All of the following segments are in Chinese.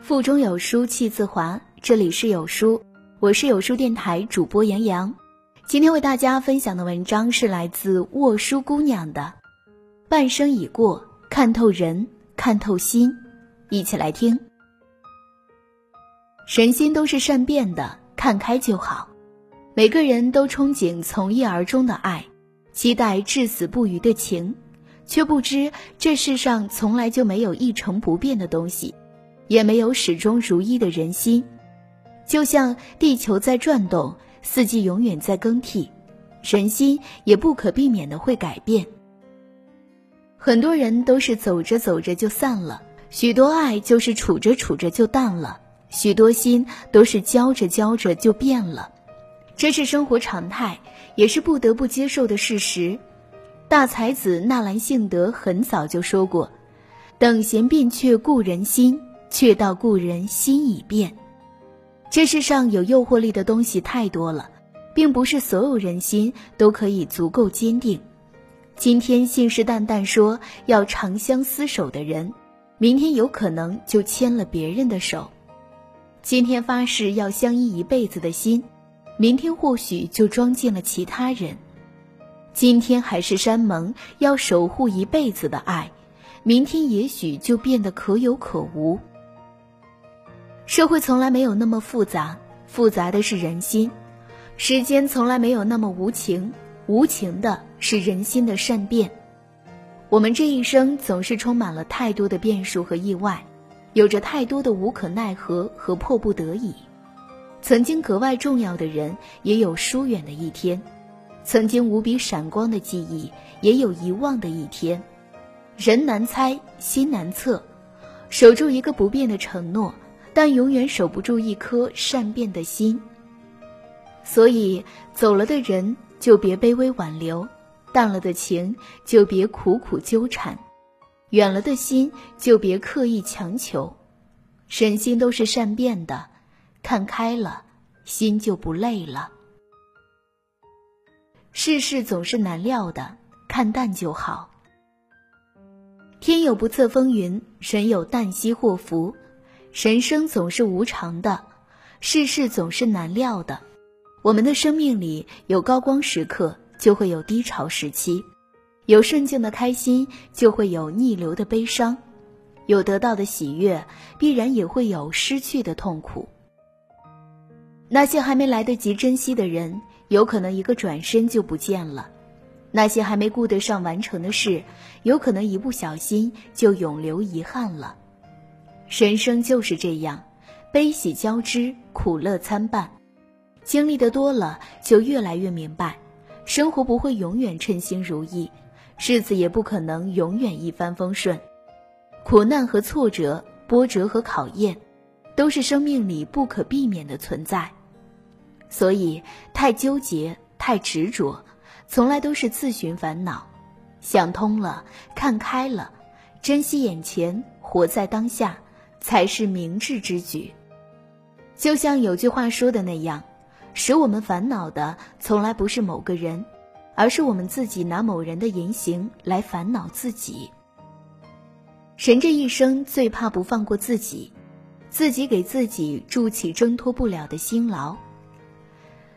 腹中有书气自华，这里是有书，我是有书电台主播杨洋。今天为大家分享的文章是来自沃书姑娘的《半生已过，看透人，看透心》，一起来听。人心都是善变的，看开就好。每个人都憧憬从一而终的爱，期待至死不渝的情，却不知这世上从来就没有一成不变的东西，也没有始终如一的人心。就像地球在转动，四季永远在更替，人心也不可避免的会改变。很多人都是走着走着就散了，许多爱就是处着处着就淡了，许多心都是交着交着就变了。这是生活常态，也是不得不接受的事实。大才子纳兰性德很早就说过：“等闲变却故人心，却道故人心已变。”这世上有诱惑力的东西太多了，并不是所有人心都可以足够坚定。今天信誓旦旦说要长相厮守的人，明天有可能就牵了别人的手；今天发誓要相依一辈子的心。明天或许就装进了其他人，今天还是山盟要守护一辈子的爱，明天也许就变得可有可无。社会从来没有那么复杂，复杂的是人心；时间从来没有那么无情，无情的是人心的善变。我们这一生总是充满了太多的变数和意外，有着太多的无可奈何和迫不得已。曾经格外重要的人，也有疏远的一天；曾经无比闪光的记忆，也有遗忘的一天。人难猜，心难测，守住一个不变的承诺，但永远守不住一颗善变的心。所以，走了的人就别卑微挽留，淡了的情就别苦苦纠缠，远了的心就别刻意强求。人心都是善变的。看开了，心就不累了。世事总是难料的，看淡就好。天有不测风云，人有旦夕祸福。人生总是无常的，世事总是难料的。我们的生命里有高光时刻，就会有低潮时期；有顺境的开心，就会有逆流的悲伤；有得到的喜悦，必然也会有失去的痛苦。那些还没来得及珍惜的人，有可能一个转身就不见了；那些还没顾得上完成的事，有可能一不小心就永留遗憾了。人生就是这样，悲喜交织，苦乐参半。经历的多了，就越来越明白，生活不会永远称心如意，日子也不可能永远一帆风顺。苦难和挫折，波折和考验，都是生命里不可避免的存在。所以，太纠结、太执着，从来都是自寻烦恼。想通了，看开了，珍惜眼前，活在当下，才是明智之举。就像有句话说的那样，使我们烦恼的，从来不是某个人，而是我们自己拿某人的言行来烦恼自己。人这一生最怕不放过自己，自己给自己筑起挣脱不了的辛劳。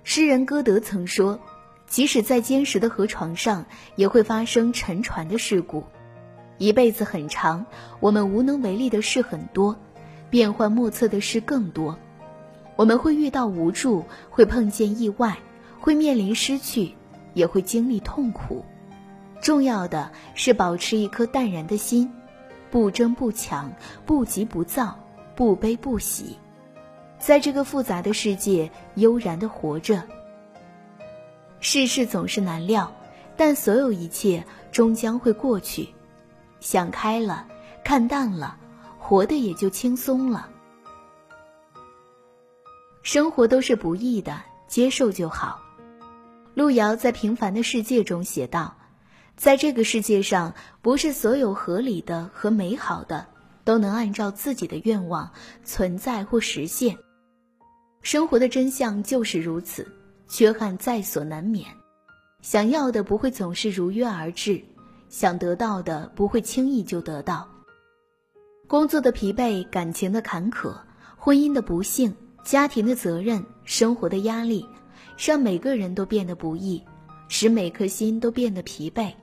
诗人歌德曾说：“即使在坚实的河床上，也会发生沉船的事故。一辈子很长，我们无能为力的事很多，变幻莫测的事更多。我们会遇到无助，会碰见意外，会面临失去，也会经历痛苦。重要的是保持一颗淡然的心，不争不抢，不急不躁，不悲不喜。”在这个复杂的世界，悠然的活着。世事总是难料，但所有一切终将会过去。想开了，看淡了，活得也就轻松了。生活都是不易的，接受就好。路遥在《平凡的世界》中写道：“在这个世界上，不是所有合理的和美好的都能按照自己的愿望存在或实现。”生活的真相就是如此，缺憾在所难免。想要的不会总是如约而至，想得到的不会轻易就得到。工作的疲惫，感情的坎坷，婚姻的不幸，家庭的责任，生活的压力，让每个人都变得不易，使每颗心都变得疲惫。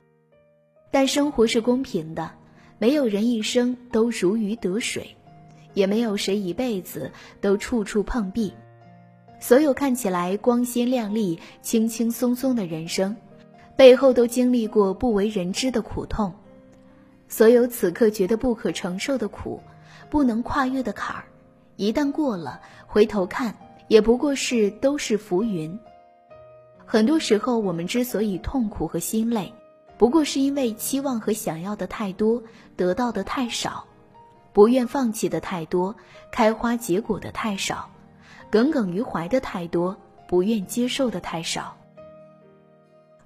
但生活是公平的，没有人一生都如鱼得水，也没有谁一辈子都处处碰壁。所有看起来光鲜亮丽、轻轻松松的人生，背后都经历过不为人知的苦痛。所有此刻觉得不可承受的苦，不能跨越的坎儿，一旦过了，回头看，也不过是都是浮云。很多时候，我们之所以痛苦和心累，不过是因为期望和想要的太多，得到的太少；不愿放弃的太多，开花结果的太少；耿耿于怀的太多，不愿接受的太少。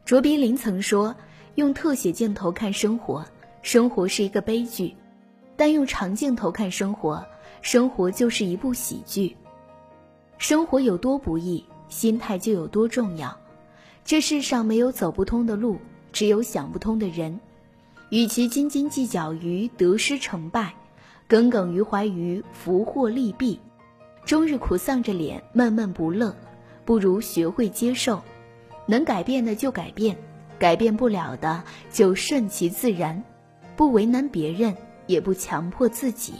卓别林曾说：“用特写镜头看生活。”生活是一个悲剧，但用长镜头看生活，生活就是一部喜剧。生活有多不易，心态就有多重要。这世上没有走不通的路，只有想不通的人。与其斤斤计较于得失成败，耿耿于怀于福祸利弊，终日苦丧着脸闷闷不乐，不如学会接受。能改变的就改变，改变不了的就顺其自然。不为难别人，也不强迫自己。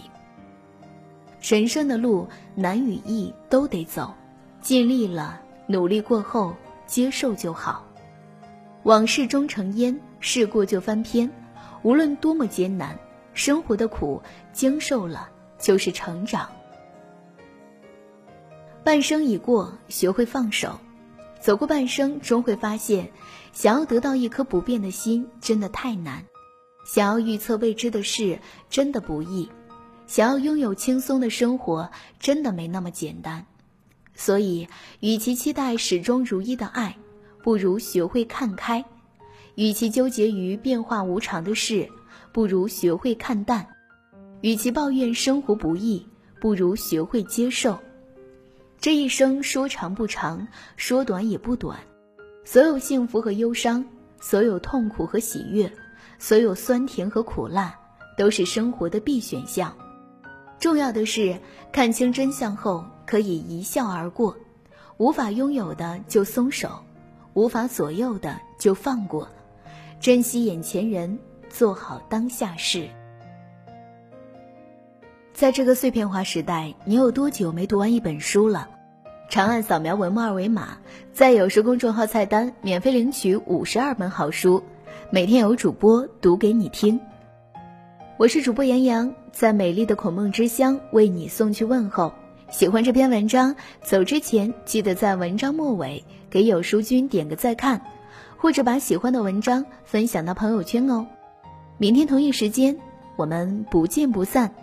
人生的路难与易都得走，尽力了，努力过后接受就好。往事终成烟，事过就翻篇。无论多么艰难，生活的苦经受了就是成长。半生已过，学会放手。走过半生，终会发现，想要得到一颗不变的心，真的太难。想要预测未知的事，真的不易；想要拥有轻松的生活，真的没那么简单。所以，与其期待始终如一的爱，不如学会看开；与其纠结于变化无常的事，不如学会看淡；与其抱怨生活不易，不如学会接受。这一生说长不长，说短也不短。所有幸福和忧伤，所有痛苦和喜悦。所有酸甜和苦辣，都是生活的必选项。重要的是看清真相后，可以一笑而过。无法拥有的就松手，无法左右的就放过。珍惜眼前人，做好当下事。在这个碎片化时代，你有多久没读完一本书了？长按扫描文末二维码，在有书公众号菜单免费领取五十二本好书。每天有主播读给你听，我是主播杨洋，在美丽的孔孟之乡为你送去问候。喜欢这篇文章，走之前记得在文章末尾给有书君点个再看，或者把喜欢的文章分享到朋友圈哦。明天同一时间，我们不见不散。